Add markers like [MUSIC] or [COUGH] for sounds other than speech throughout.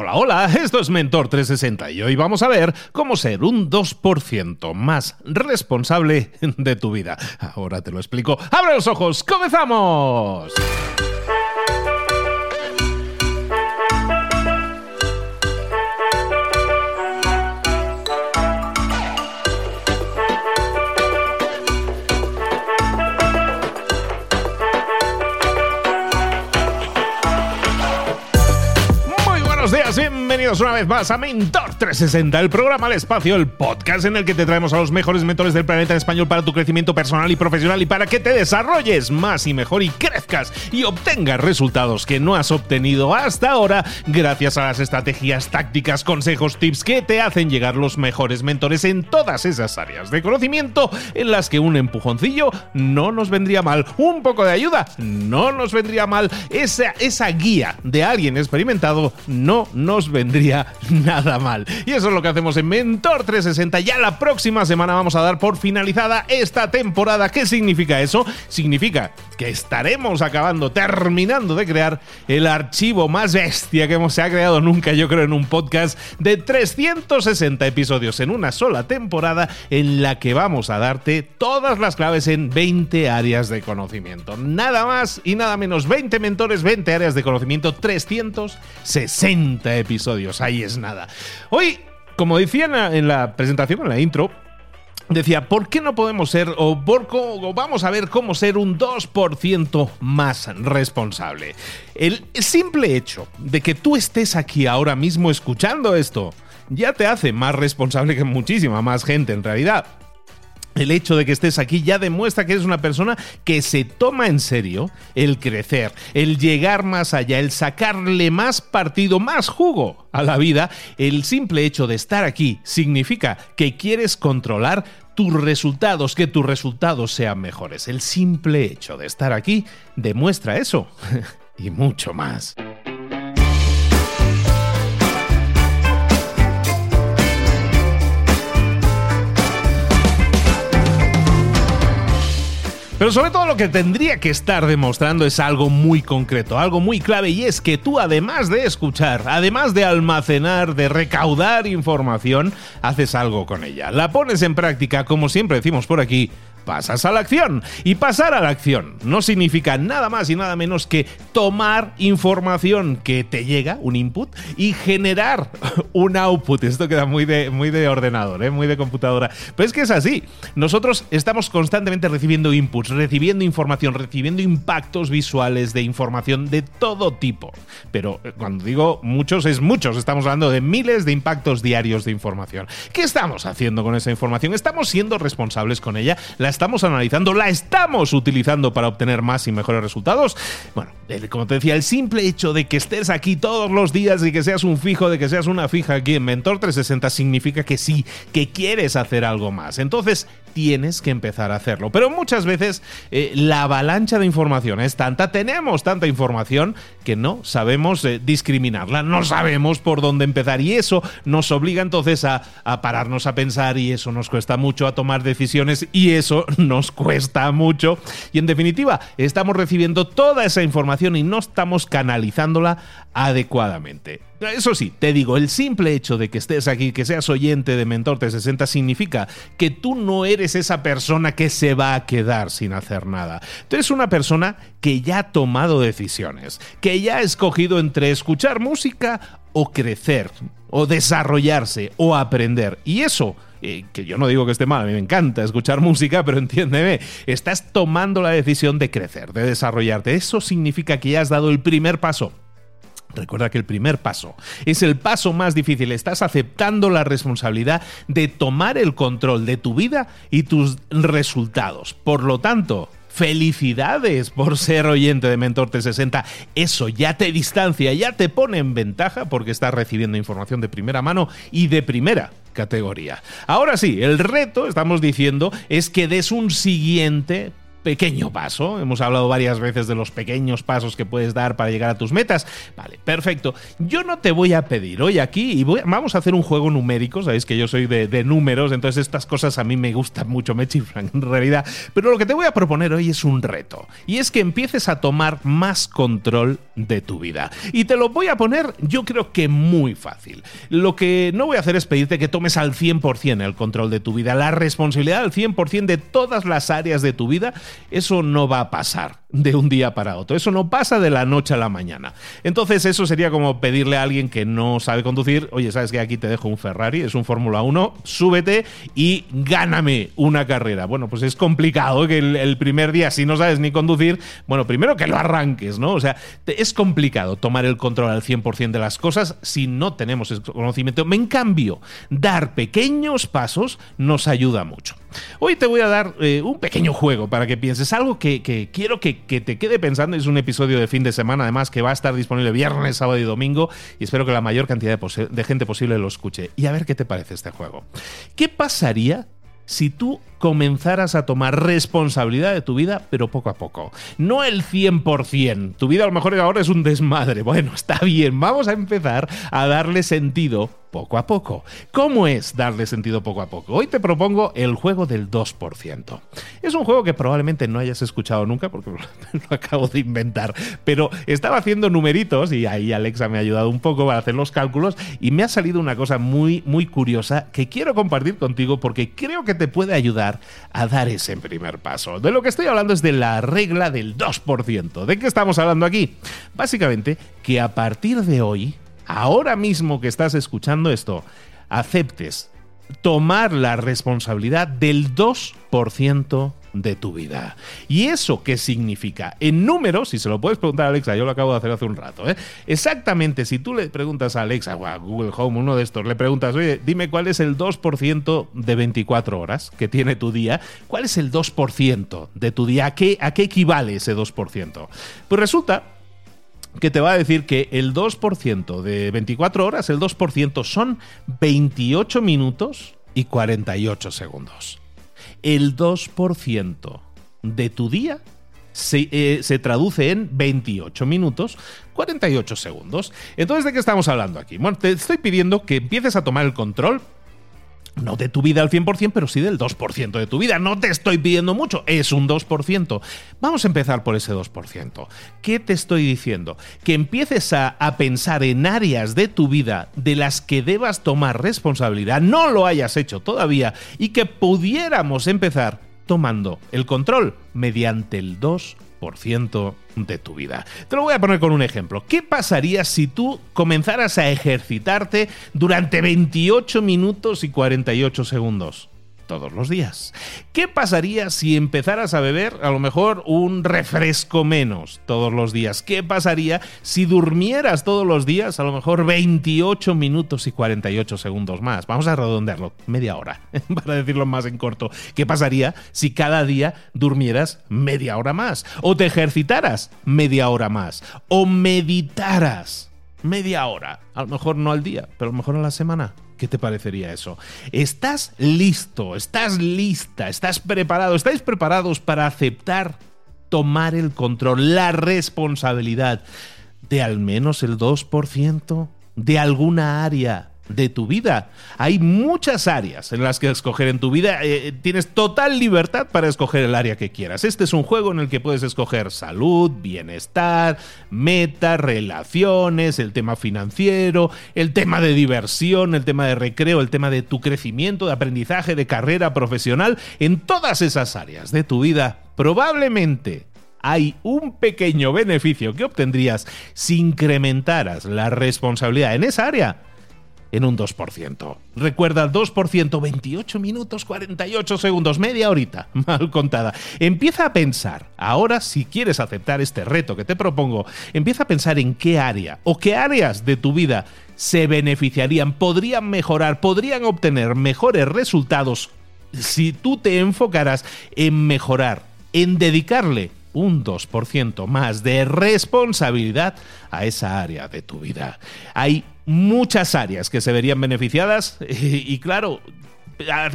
Hola, hola, [LAUGHS] esto es Mentor 360 y hoy vamos a ver cómo ser un 2% más responsable de tu vida. Ahora te lo explico. ¡Abre los ojos! ¡Comenzamos! Una vez más a Mentor 360, el programa al espacio, el podcast en el que te traemos a los mejores mentores del planeta en español para tu crecimiento personal y profesional y para que te desarrolles más y mejor y crezcas y obtengas resultados que no has obtenido hasta ahora gracias a las estrategias, tácticas, consejos, tips que te hacen llegar los mejores mentores en todas esas áreas de conocimiento en las que un empujoncillo no nos vendría mal, un poco de ayuda no nos vendría mal, esa, esa guía de alguien experimentado no nos vendría nada mal. Y eso es lo que hacemos en Mentor 360. Ya la próxima semana vamos a dar por finalizada esta temporada. ¿Qué significa eso? Significa que estaremos acabando, terminando de crear el archivo más bestia que se ha creado nunca, yo creo, en un podcast de 360 episodios en una sola temporada en la que vamos a darte todas las claves en 20 áreas de conocimiento. Nada más y nada menos 20 mentores, 20 áreas de conocimiento, 360 episodios Ahí es nada. Hoy, como decía en la, presentación, en la intro, decía, ¿por qué no podemos ser o, por, o vamos a ver cómo ser un 2% más responsable? El simple hecho de que tú estés aquí ahora mismo escuchando esto ya te hace más responsable que muchísima más gente en realidad el hecho de que estés aquí ya demuestra que eres una persona que se toma en serio el crecer, el llegar más allá, el sacarle más partido, más jugo a la vida. El simple hecho de estar aquí significa que quieres controlar tus resultados, que tus resultados sean mejores. El simple hecho de estar aquí demuestra eso [LAUGHS] y mucho más. Pero sobre todo lo que tendría que estar demostrando es algo muy concreto, algo muy clave, y es que tú además de escuchar, además de almacenar, de recaudar información, haces algo con ella. La pones en práctica, como siempre decimos por aquí, pasas a la acción. Y pasar a la acción no significa nada más y nada menos que tomar información que te llega, un input, y generar [LAUGHS] un output. Esto queda muy de, muy de ordenador, ¿eh? muy de computadora. Pero es que es así. Nosotros estamos constantemente recibiendo inputs, recibiendo información, recibiendo impactos visuales de información de todo tipo. Pero eh, cuando digo muchos, es muchos. Estamos hablando de miles de impactos diarios de información. ¿Qué estamos haciendo con esa información? ¿Estamos siendo responsables con ella? ¿La estamos analizando, la estamos utilizando para obtener más y mejores resultados. Bueno, como te decía, el simple hecho de que estés aquí todos los días y que seas un fijo, de que seas una fija aquí en Mentor 360 significa que sí, que quieres hacer algo más. Entonces, tienes que empezar a hacerlo. Pero muchas veces eh, la avalancha de información es tanta, tenemos tanta información que no sabemos eh, discriminarla, no sabemos por dónde empezar y eso nos obliga entonces a, a pararnos a pensar y eso nos cuesta mucho a tomar decisiones y eso [LAUGHS] nos cuesta mucho y en definitiva estamos recibiendo toda esa información y no estamos canalizándola adecuadamente. Eso sí, te digo, el simple hecho de que estés aquí, que seas oyente de Mentor 360, significa que tú no eres esa persona que se va a quedar sin hacer nada. Tú eres una persona que ya ha tomado decisiones, que ya ha escogido entre escuchar música o crecer, o desarrollarse, o aprender. Y eso eh, que yo no digo que esté mal, a mí me encanta escuchar música, pero [LAUGHS] entiéndeme, estás tomando la decisión de crecer, de desarrollarte. Eso significa que ya has dado el primer paso Recuerda que el primer paso es el paso más difícil. Estás aceptando la responsabilidad de tomar el control de tu vida y tus resultados. Por lo tanto, felicidades por ser oyente de Mentor 360. Eso ya te distancia, ya te pone en ventaja porque estás recibiendo información de primera mano y de primera categoría. Ahora sí, el reto, estamos diciendo, es que des un siguiente pequeño paso. Hemos hablado varias veces de los pequeños pasos que puedes dar para llegar a tus metas. Vale, perfecto. Yo no te voy a pedir hoy aquí y vamos a hacer un juego numérico. Sabéis que yo soy de, números, entonces estas cosas a mí me gustan mucho, me chifran en realidad. Pero lo que te voy a proponer hoy es un reto. Y es que empieces a tomar más control de tu vida. Y te lo voy a poner, yo creo que muy fácil. Lo que no voy a hacer es pedirte que tomes al 100% el control de tu vida, la responsabilidad al 100% de todas las áreas de tu vida. Eso no va a pasar de un día para otro. Eso no pasa de la noche a la mañana. Entonces eso sería como pedirle a alguien que no sabe conducir, oye, sabes que aquí te dejo un Ferrari, es un Fórmula 1, súbete y gáname una carrera. Bueno, pues es complicado que el, primer día, si no sabes ni conducir, bueno, primero que lo arranques, ¿no? O sea, es complicado tomar el control al 100% de las cosas si no tenemos ese conocimiento. En cambio, dar pequeños pasos nos ayuda mucho. Hoy te voy a dar eh, un pequeño juego para que pienses, algo que, quiero que, te quede pensando. Es un episodio de fin de semana, además, que va a estar disponible viernes, sábado y domingo, y espero que la mayor cantidad de, de gente posible lo escuche. Y a ver qué te parece este juego. ¿Qué pasaría si tú comenzaras a tomar responsabilidad de tu vida, pero poco a poco. No el 100%. Tu vida a lo mejor ahora es un desmadre. Bueno, está bien, vamos a empezar a darle sentido poco a poco. ¿Cómo es darle sentido poco a poco? Hoy te propongo el juego del 2%. Es un juego que probablemente no hayas escuchado nunca porque [LAUGHS] lo acabo de inventar, pero estaba haciendo numeritos y ahí Alexa me ha ayudado un poco para hacer los cálculos y me ha salido una cosa muy muy curiosa que quiero compartir contigo porque creo que te puede a dar ese primer paso. De lo que estoy hablando es de la regla del 2%. ¿De qué estamos hablando aquí? Básicamente que a partir de hoy, ahora mismo que estás escuchando esto, aceptes tomar la responsabilidad del 2% de tu vida. ¿Y eso qué significa? En números, si se lo puedes preguntar a Alexa, yo lo acabo de hacer hace un rato, ¿eh? exactamente, si tú le preguntas a Alexa o a Google Home, uno de estos, le preguntas, oye, dime cuál es el 2% de 24 horas que tiene tu día, ¿cuál es el 2% de tu día? ¿A qué, a qué equivale ese 2%? Pues resulta que te va a decir que el 2% de 24 horas, el 2% son 28 minutos y 48 segundos el 2% de tu día eh, se, traduce en 28 minutos 48 segundos. Entonces, ¿de qué estamos hablando aquí? Bueno, te estoy pidiendo que empieces a tomar el control no de tu vida al 100%, pero sí del 2% de tu vida. No te estoy pidiendo mucho, es un 2%. Vamos a empezar por ese 2%. ¿Qué te estoy diciendo? Que empieces a, a, pensar en áreas de tu vida de las que debas tomar responsabilidad, no lo hayas hecho todavía, y que pudiéramos empezar tomando el control mediante el 2% de tu vida. Te lo voy a poner con un ejemplo. ¿Qué pasaría si tú comenzaras a ejercitarte durante 28 minutos y 48 segundos? Todos los días. ¿Qué pasaría si empezaras a beber a lo mejor un refresco menos todos los días? ¿Qué pasaría si durmieras todos los días a lo mejor 28 minutos y 48 segundos más? Vamos a redondearlo, media hora, [LAUGHS] para decirlo más en corto. ¿Qué pasaría si cada día durmieras media hora más? ¿O te ejercitaras media hora más? ¿O meditaras media hora? A lo mejor no al día, pero a lo mejor a la semana. ¿Qué te parecería eso? ¿Estás listo? ¿Estás lista? ¿Estás preparado? ¿Estáis preparados para aceptar tomar el control, la responsabilidad de al menos el 2% de alguna área de tu vida. Hay muchas áreas en las que escoger en tu vida. Eh, tienes total libertad para escoger el área que quieras. Este es un juego en el que puedes escoger salud, bienestar, metas, relaciones, el tema financiero, el tema de diversión, el tema de recreo, el tema de tu crecimiento, de aprendizaje, de carrera profesional. En todas esas áreas de tu vida, probablemente hay un pequeño beneficio que obtendrías si incrementaras la responsabilidad en esa área en un 2%. Recuerda, 2%, 28 minutos 48 segundos, media horita, [LAUGHS] mal contada. Empieza a pensar, ahora si quieres aceptar este reto que te propongo, empieza a pensar en qué área o qué áreas de tu vida se beneficiarían, podrían mejorar, podrían obtener mejores resultados si tú te enfocaras en mejorar, en dedicarle un 2% más de responsabilidad a esa área de tu vida. Hay muchas áreas que se verían beneficiadas [LAUGHS] y, claro,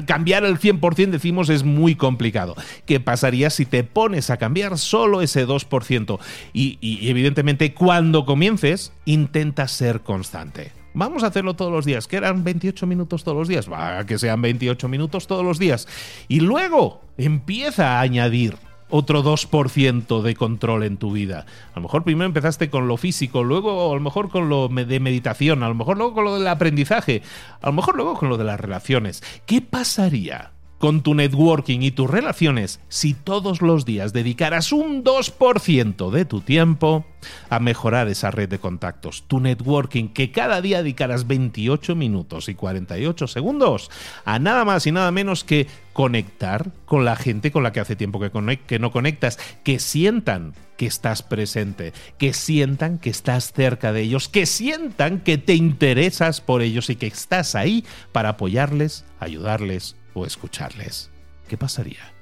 cambiar el 100% decimos es muy complicado. ¿Qué pasaría si te pones a cambiar solo ese 2%? Y, y evidentemente cuando comiences, intenta ser constante. Vamos a hacerlo todos los días, que eran 28 minutos todos los días, va, que sean 28 minutos todos los días. Y luego empieza a añadir otro 2% de control en tu vida. A lo mejor primero empezaste con lo físico, luego a lo mejor con lo de meditación, a lo mejor luego con lo del aprendizaje, a lo mejor luego con lo de las relaciones. ¿Qué pasaría con tu networking y tus relaciones si todos los días dedicaras un 2% de tu tiempo a mejorar esa red de contactos, tu networking, que cada día dedicaras 28 minutos y 48 segundos a nada más y nada menos que conectar con la gente con la que hace tiempo que, que no conectas, que sientan que estás presente, que sientan que estás cerca de ellos, que sientan que te interesas por ellos y que estás ahí para apoyarles, ayudarles o escucharles. ¿Qué pasaría?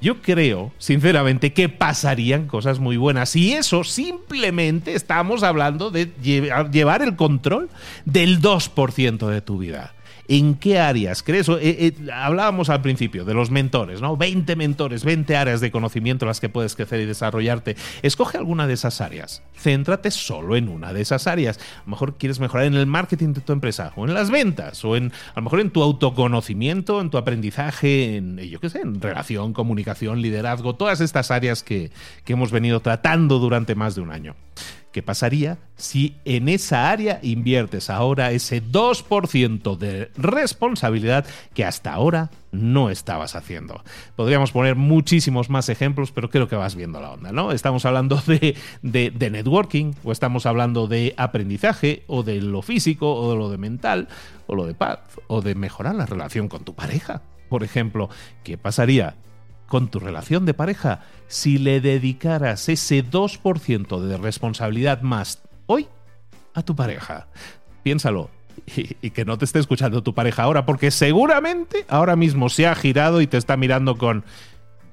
Yo creo, sinceramente, que pasarían cosas muy buenas. Y eso simplemente estamos hablando de llevar el control del 2% de tu vida. ¿En qué áreas crees? Eh, eh, hablábamos al principio de los mentores, ¿no? 20 mentores, 20 áreas de conocimiento en las que puedes crecer y desarrollarte. Escoge alguna de esas áreas. Céntrate solo en una de esas áreas. A lo mejor quieres mejorar en el marketing de tu empresa, o en las ventas, o en, a lo mejor en tu autoconocimiento, en tu aprendizaje, en, yo qué sé, en relación, comunicación, liderazgo, todas estas áreas que, que hemos venido tratando durante más de un año. ¿Qué pasaría si en esa área inviertes ahora ese 2% de responsabilidad que hasta ahora no estabas haciendo? Podríamos poner muchísimos más ejemplos, pero creo que vas viendo la onda, ¿no? Estamos hablando de, de, networking, o estamos hablando de aprendizaje, o de lo físico, o de lo de mental, o lo de paz, o de mejorar la relación con tu pareja. Por ejemplo, ¿qué pasaría con tu relación de pareja si le dedicaras ese 2% de responsabilidad más hoy a tu pareja. Piénsalo. Y, y, que no te esté escuchando tu pareja ahora, porque seguramente ahora mismo se ha girado y te está mirando con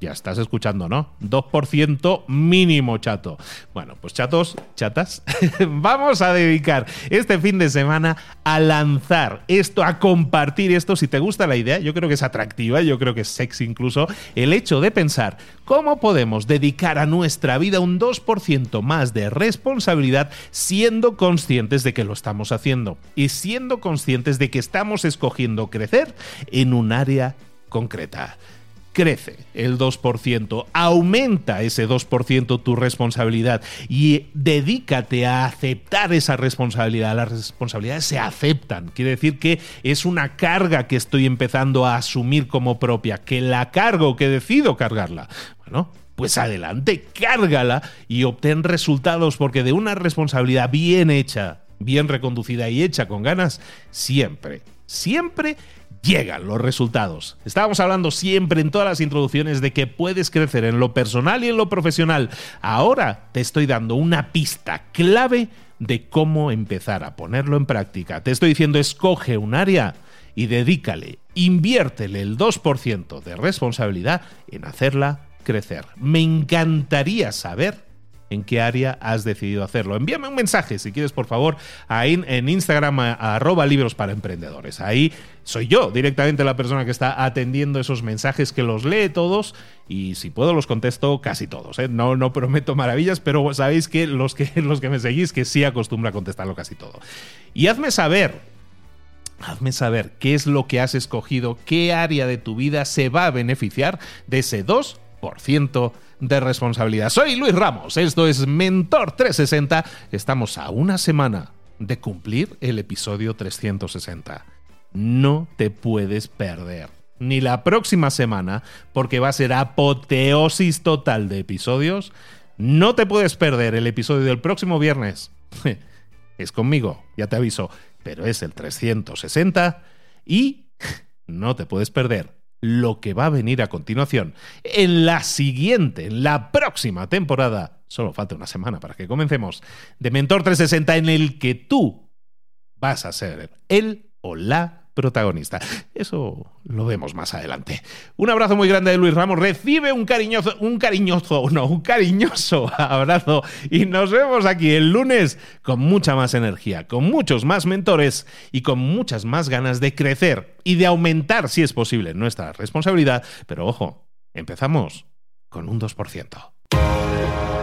ya estás escuchando, ¿no? 2% mínimo, chato. Bueno, pues chatos, chatas, [LAUGHS] vamos a dedicar este fin de semana a lanzar esto, a compartir esto. Si te gusta la idea, yo creo que es atractiva, yo creo que es sexy incluso, el hecho de pensar cómo podemos dedicar a nuestra vida un 2% más de responsabilidad siendo conscientes de que lo estamos haciendo y siendo conscientes de que estamos escogiendo crecer en un área concreta crece el 2%, aumenta ese 2% tu responsabilidad y dedícate a aceptar esa responsabilidad. Las responsabilidades se aceptan, quiere decir que es una carga que estoy empezando a asumir como propia, que la cargo, que decido cargarla. Bueno, pues adelante, cárgala y obtén resultados porque de una responsabilidad bien hecha, bien reconducida y hecha con ganas, siempre, siempre llegan los resultados. Estábamos hablando siempre en todas las introducciones de que puedes crecer en lo personal y en lo profesional. Ahora te estoy dando una pista clave de cómo empezar a ponerlo en práctica. Te estoy diciendo, escoge un área y dedícale, inviértele el 2% de responsabilidad en hacerla crecer. Me encantaría saber en qué área has decidido hacerlo. Envíame un mensaje, si quieres, por favor, ahí en Instagram, arroba libros para emprendedores. Ahí soy yo directamente la persona que está atendiendo esos mensajes, que los lee todos y si puedo los contesto casi todos. ¿eh? No, no prometo maravillas, pero sabéis que los, que [LAUGHS] los que me seguís que sí acostumbra a contestarlo casi todo. Y hazme saber Hazme saber qué es lo que has escogido, qué área de tu vida se va a beneficiar de ese 2% de responsabilidad. Soy Luis Ramos, esto es Mentor 360. Estamos a una semana de cumplir el episodio 360. No te puedes perder ni la próxima semana porque va a ser apoteosis total de episodios. No te puedes perder el episodio del próximo viernes. [LAUGHS] Es conmigo, ya te aviso, pero es el 360 y [LAUGHS] no te puedes perder lo que va a venir a continuación en la siguiente, en la próxima temporada. Solo falta una semana para que comencemos. De Mentor 360 en el que tú vas a ser el o la protagonista. Eso lo vemos más adelante. Un abrazo muy grande de Luis Ramos. Recibe un cariñoso, un cariñoso, no, un cariñoso [LAUGHS] abrazo. Y nos vemos aquí el lunes con mucha más energía, con muchos más mentores y con muchas más ganas de crecer y de aumentar, si es posible, nuestra responsabilidad. Pero ojo, empezamos con un 2%.